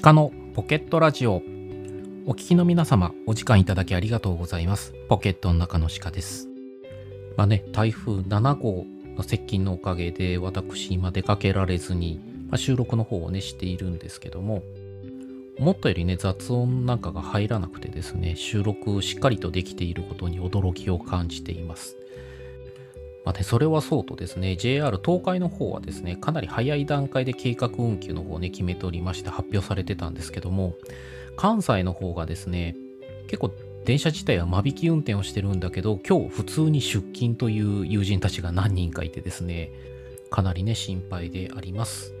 鹿のポケットラジオ。お聞きの皆様お時間いただきありがとうございます。ポケットの中の鹿です。まあね台風7号の接近のおかげで私今出かけられずに、まあ、収録の方をねしているんですけども思ったよりね雑音なんかが入らなくてですね収録しっかりとできていることに驚きを感じています。まあね、それはそうとですね、JR 東海の方はですね、かなり早い段階で計画運休の方をね、決めておりまして発表されてたんですけども、関西の方がですね、結構電車自体は間引き運転をしてるんだけど、今日普通に出勤という友人たちが何人かいてですね、かなりね、心配であります。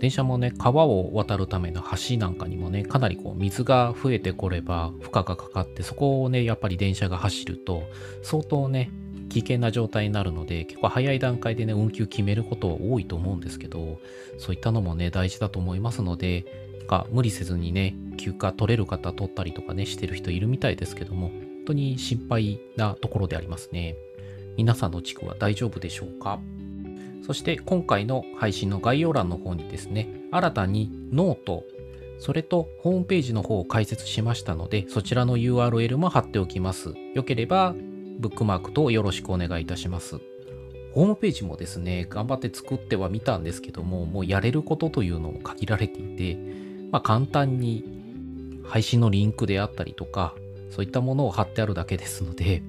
電車もね、川を渡るための橋なんかにもね、かなりこう水が増えてこれば負荷がかかって、そこをね、やっぱり電車が走ると、相当ね、危険な状態になるので結構早い段階でね運休決めること多いと思うんですけどそういったのもね大事だと思いますのでか無理せずにね休暇取れる方取ったりとかねしてる人いるみたいですけども本当に心配なところでありますね。皆さんの地区は大丈夫でしょうか？そして今回の配信の概要欄の方にですね新たにノートそれとホームページの方を開設しましたのでそちらの URL も貼っておきます。よければブックマークとよろしくお願いいたします。ホームページもですね、頑張って作ってはみたんですけども、もうやれることというのも限られていて、まあ、簡単に配信のリンクであったりとか、そういったものを貼ってあるだけですので、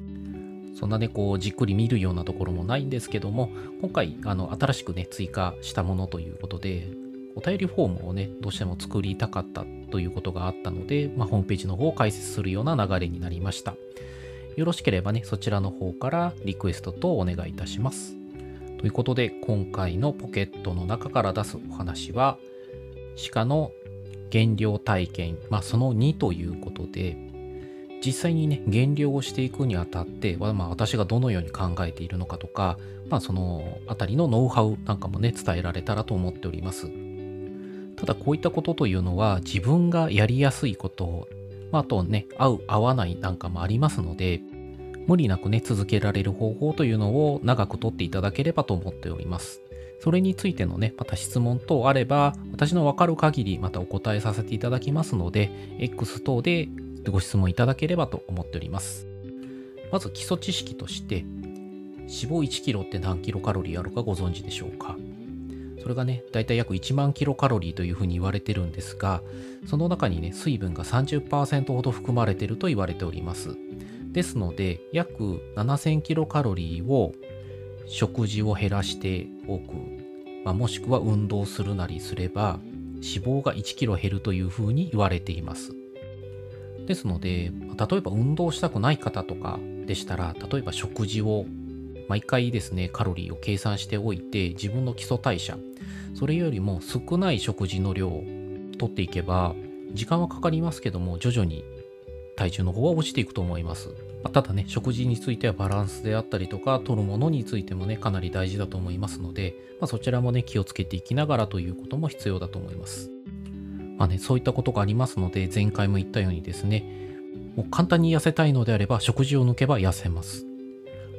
そんなね、こう、じっくり見るようなところもないんですけども、今回、あの、新しくね、追加したものということで、お便りフォームをね、どうしても作りたかったということがあったので、まあ、ホームページの方を開設するような流れになりました。よろしければね、そちらの方からリクエストとお願いいたします。ということで、今回のポケットの中から出すお話は、鹿の減量体験、まあ、その2ということで、実際にね、減量をしていくにあたって、まあ、私がどのように考えているのかとか、まあ、そのあたりのノウハウなんかもね、伝えられたらと思っております。ただ、こういったことというのは、自分がやりやすいことまあ、あとね、合う、合わないなんかもありますので、無理なくね、続けられる方法というのを長くとっていただければと思っております。それについてのね、また質問等あれば、私のわかる限りまたお答えさせていただきますので、X 等でご質問いただければと思っております。まず基礎知識として、脂肪1 k g って何キロカロリーあるかご存知でしょうか？それがね、だいたい約1万キロカロリーというふうに言われてるんですが、その中にね、水分が30%ほど含まれてると言われております。ですので、約7000キロカロリーを食事を減らしておく、まあ、もしくは運動するなりすれば、脂肪が1キロ減るというふうに言われています。ですので、例えば運動したくない方とかでしたら、例えば食事を毎回ですね、カロリーを計算しておいて、自分の基礎代謝、それよりも少ない食事の量を取っていけば時間はかかりますけども徐々に体重の方は落ちていくと思います。まただね、食事についてはバランスであったりとか、取るものについてもね、かなり大事だと思いますので、まあ、そちらもね、気をつけていきながらということも必要だと思います。まあね、そういったことがありますので、前回も言ったようにですね、もう簡単に痩せたいのであれば、食事を抜けば痩せます。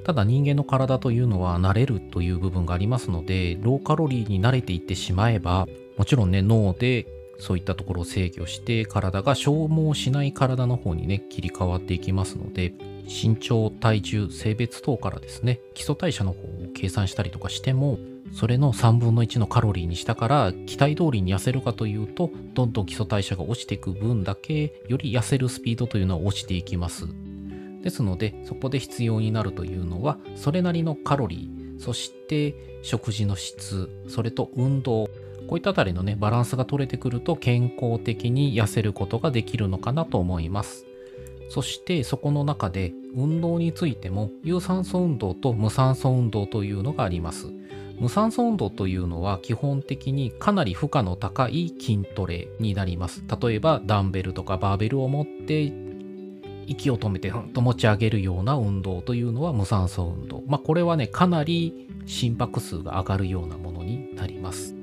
ただ人間の体というのは慣れるという部分がありますので、ローカロリーに慣れていってしまえば、もちろんね、脳でそういったところを制御して体が消耗しない体の方にね切り替わっていきますので身長体重性別等からですね基礎代謝の方を計算したりとかしてもそれの3分の1のカロリーにしたから期待通りに痩せるかというとどんどん基礎代謝が落ちていく分だけより痩せるスピードというのは落ちていきます。ですのでそこで必要になるというのはそれなりのカロリーそして食事の質それと運動こういったあたりのねバランスが取れてくると健康的に痩せることができるのかなと思います。そしてそこの中で運動についても有酸素運動と無酸素運動というのがあります。無酸素運動というのは基本的にかなり負荷の高い筋トレになります。例えばダンベルとかバーベルを持って息を止めてふんと持ち上げるような運動というのは無酸素運動。まあこれはね、かなり心拍数が上がるようなものになります。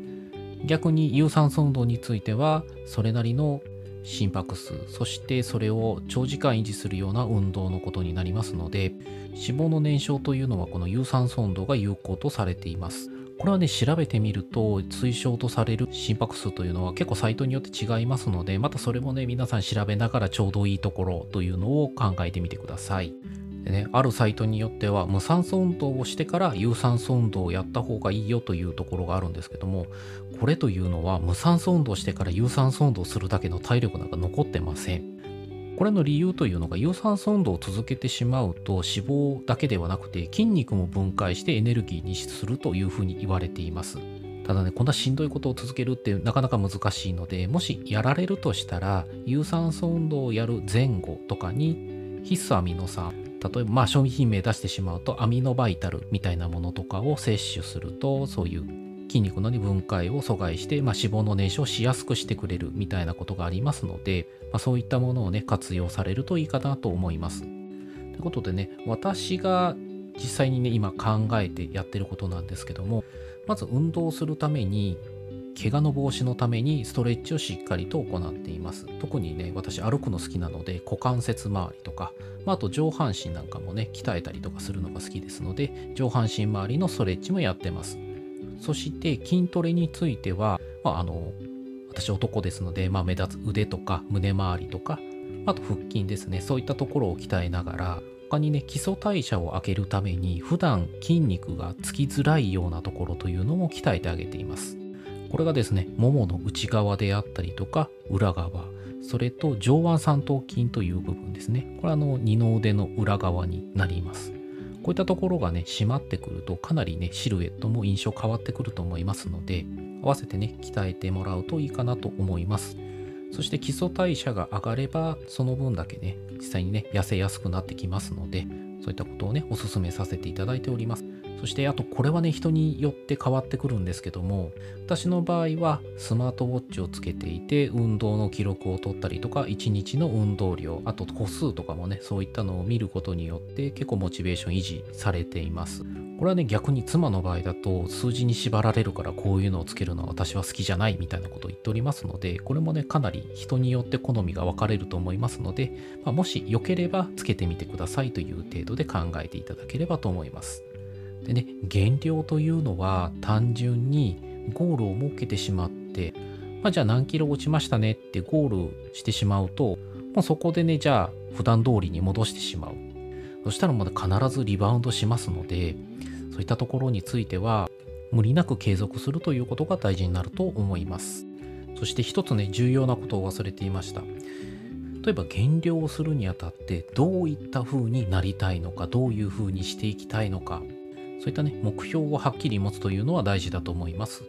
逆に有酸素運動についてはそれなりの心拍数そしてそれを長時間維持するような運動のことになりますので脂肪の燃焼というのはこの有酸素運動が有効とされていますこれはね、調べてみると、推奨とされる心拍数というのは結構サイトによって違いますので、またそれもね、皆さん調べながらちょうどいいところというのを考えてみてください。でね、あるサイトによっては無酸素運動をしてから有酸素運動をやった方がいいよというところがあるんですけどもこれというのは無酸素運動してから有酸素運動するだけの体力なんか残ってませんこれの理由というのが有酸素運動を続けてしまうと脂肪だけではなくて筋肉も分解してエネルギーにするというふうに言われています。ただねこんなしんどいことを続けるってなかなか難しいのでもしやられるとしたら有酸素運動をやる前後とかに必須アミノ酸例えばまあ商品名出してしまうとアミノバイタルみたいなものとかを摂取するとそういう筋肉の、分解を阻害して、まあ、脂肪の燃焼しやすくしてくれるみたいなことがありますので、まあ、そういったものをね活用されるといいかなと思います。ということでね私が実際にね今考えてやってることなんですけどもまず運動するために怪我の防止のためにストレッチをしっかりと行っています。特にね、私歩くの好きなので股関節周りとか、まあ、あと上半身なんかもね、鍛えたりとかするのが好きですので、上半身周りのストレッチもやってます。そして筋トレについては、まあ、あの私男ですので、まあ、目立つ腕とか胸周りとかあと腹筋ですね。そういったところを鍛えながら他にね基礎代謝を上げるために普段筋肉がつきづらいようなところというのも鍛えてあげています。これがですねももの内側であったりとか裏側それと上腕三頭筋という部分ですね。これはあの二の腕の裏側になります。こういったところがね、締まってくると、かなりね、シルエットも印象変わってくると思いますので、合わせてね、鍛えてもらうといいかなと思います。そして基礎代謝が上がれば、その分だけね、実際にね、痩せやすくなってきますので、そういったことをね、おすすめさせていただいております。そしてあとこれはね人によって変わってくるんですけども私の場合はスマートウォッチをつけていて運動の記録を取ったりとか1日の運動量あと個数とかもねそういったのを見ることによって結構モチベーション維持されています。これはね逆に妻の場合だと数字に縛られるからこういうのをつけるのは私は好きじゃないみたいなことを言っておりますのでこれもねかなり人によって好みが分かれると思いますので、まあ、もし良ければつけてみてくださいという程度で考えていただければと思います。でね、減量というのは単純にゴールを設けてしまって、まあ、じゃあ何キロ落ちましたねってゴールしてしまうと、もうそこでね、じゃあ普段通りに戻してしまう。そしたらまだ必ずリバウンドしますので、そういったところについては、無理なく継続するということが大事になると思います。そして一つね、重要なことを忘れていました。例えば減量をするにあたってどういった風になりたいのかどういう風にしていきたいのかそういったね、目標をはっきり持つというのは大事だと思います。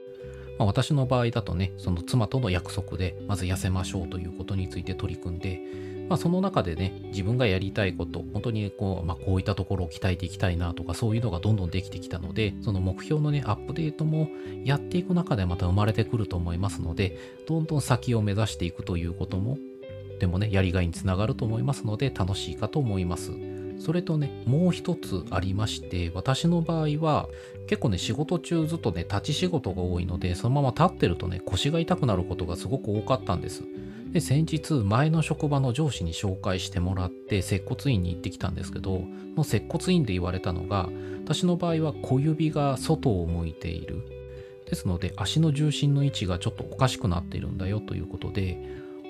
まあ、私の場合だとね、その妻との約束で、まず痩せましょうということについて取り組んで、まあ、その中でね、自分がやりたいこと、本当にこう、まあ、こういったところを鍛えていきたいなとか、そういうのがどんどんできてきたので、その目標のね、アップデートもやっていく中でまた生まれてくると思いますので、どんどん先を目指していくということも、でもね、やりがいにつながると思いますので、楽しいかと思います。それとね、もう一つありまして、私の場合は結構ね、仕事中ずっとね、立ち仕事が多いので、そのまま立ってるとね、腰が痛くなることがすごく多かったんです。で、先日、前の職場の上司に紹介してもらって、接骨院に行ってきたんですけど、の接骨院で言われたのが、私の場合は小指が外を向いている。ですので、足の重心の位置がちょっとおかしくなっているんだよということで、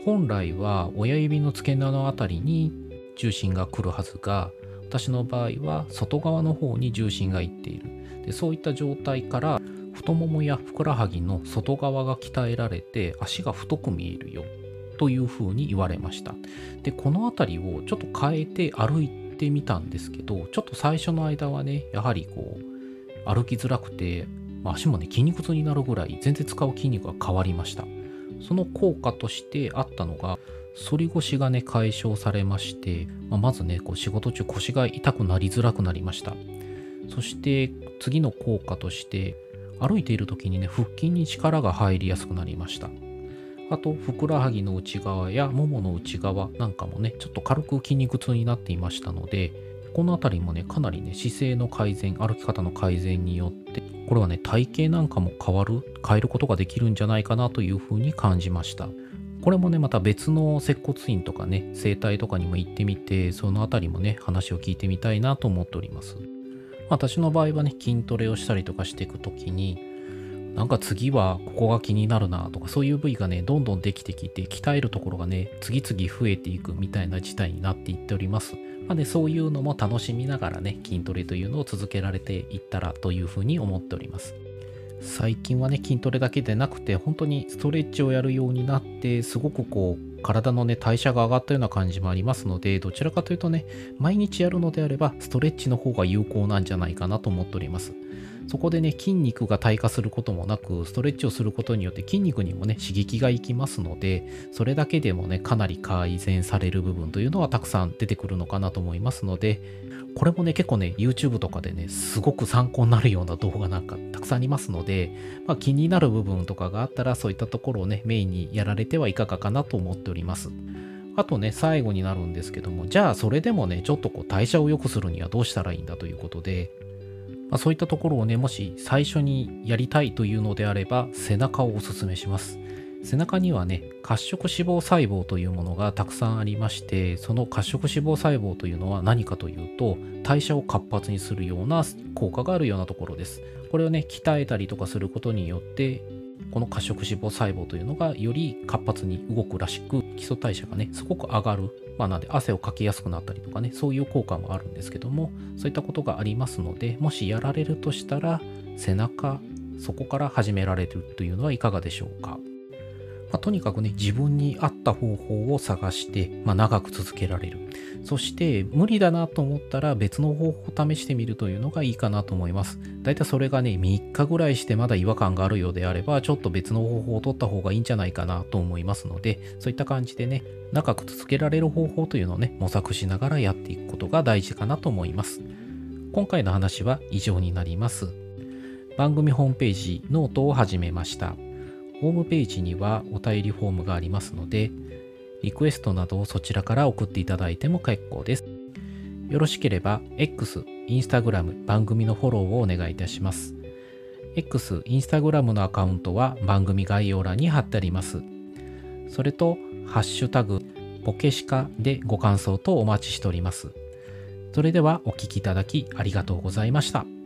本来は親指の付け根のあたりに重心が来るはずが、私の場合は外側の方に重心がいっている。でそういった状態から太ももやふくらはぎの外側が鍛えられて足が太く見えるよというふうに言われました。でこの辺りをちょっと変えて歩いてみたんですけどちょっと最初の間はねやはりこう歩きづらくて、まあ、足もね筋肉痛になるぐらい全然使う筋肉が変わりました。その効果としてあったのが反り腰がね解消されまして、まあ、まずねこう仕事中腰が痛くなりづらくなりました。そして次の効果として歩いている時にね腹筋に力が入りやすくなりました。あとふくらはぎの内側やももの内側なんかもねちょっと軽く筋肉痛になっていましたのでこの辺りもねかなりね姿勢の改善歩き方の改善によってこれはね体型なんかも変わる変えることができるんじゃないかなというふうに感じました。これもね、また別の接骨院とかね、整体とかにも行ってみて、そのあたりもね、話を聞いてみたいなと思っております。私の場合はね、筋トレをしたりとかしていくときに、なんか次はここが気になるなとかそういう部位がねどんどんできてきて鍛えるところがね次々増えていくみたいな事態になっていっております。まあね、そういうのも楽しみながらね筋トレというのを続けられていったらというふうに思っております。最近はね筋トレだけでなくて本当にストレッチをやるようになってすごくこう体のね代謝が上がったような感じもありますのでどちらかというとね毎日やるのであればストレッチの方が有効なんじゃないかなと思っております。そこでね筋肉が退化することもなくストレッチをすることによって筋肉にもね刺激がいきますのでそれだけでもねかなり改善される部分というのはたくさん出てくるのかなと思いますのでこれもね結構ね YouTube とかでねすごく参考になるような動画なんかたくさんありますので、まあ、気になる部分とかがあったらそういったところをねメインにやられてはいかがかなと思っております。あとね最後になるんですけどもじゃあそれでもねちょっとこう代謝を良くするにはどうしたらいいんだということでまあ、そういったところをね、もし最初にやりたいというのであれば、背中をおすすめします。背中にはね、褐色脂肪細胞というものがたくさんありまして、その褐色脂肪細胞というのは何かというと、代謝を活発にするような効果があるようなところです。これをね、鍛えたりとかすることによって、この褐色脂肪細胞というのがより活発に動くらしく、基礎代謝がね、すごく上がるまあ、なんで汗をかきやすくなったりとかね、そういう効果もあるんですけども、そういったことがありますので、もしやられるとしたら、背中、そこから始められるというのはいかがでしょうか？まあ、とにかくね、自分に合った方法を探して、まあ、長く続けられる。そして、無理だなと思ったら別の方法を試してみるというのがいいかなと思います。だいたいそれがね、3日ぐらいしてまだ違和感があるようであれば、ちょっと別の方法を取った方がいいんじゃないかなと思いますので、そういった感じでね、長く続けられる方法というのをね、模索しながらやっていくことが大事かなと思います。今回の話は以上になります。番組ホームページ、ノートを始めました。ホームページにはお便りフォームがありますので、リクエストなどをそちらから送っていただいても結構です。よろしければ X、Instagram 番組のフォローをお願いいたします。X、Instagram のアカウントは番組概要欄に貼ってあります。それと、ハッシュタグ、ポケシカでご感想とお待ちしております。それではお聴きいただきありがとうございました。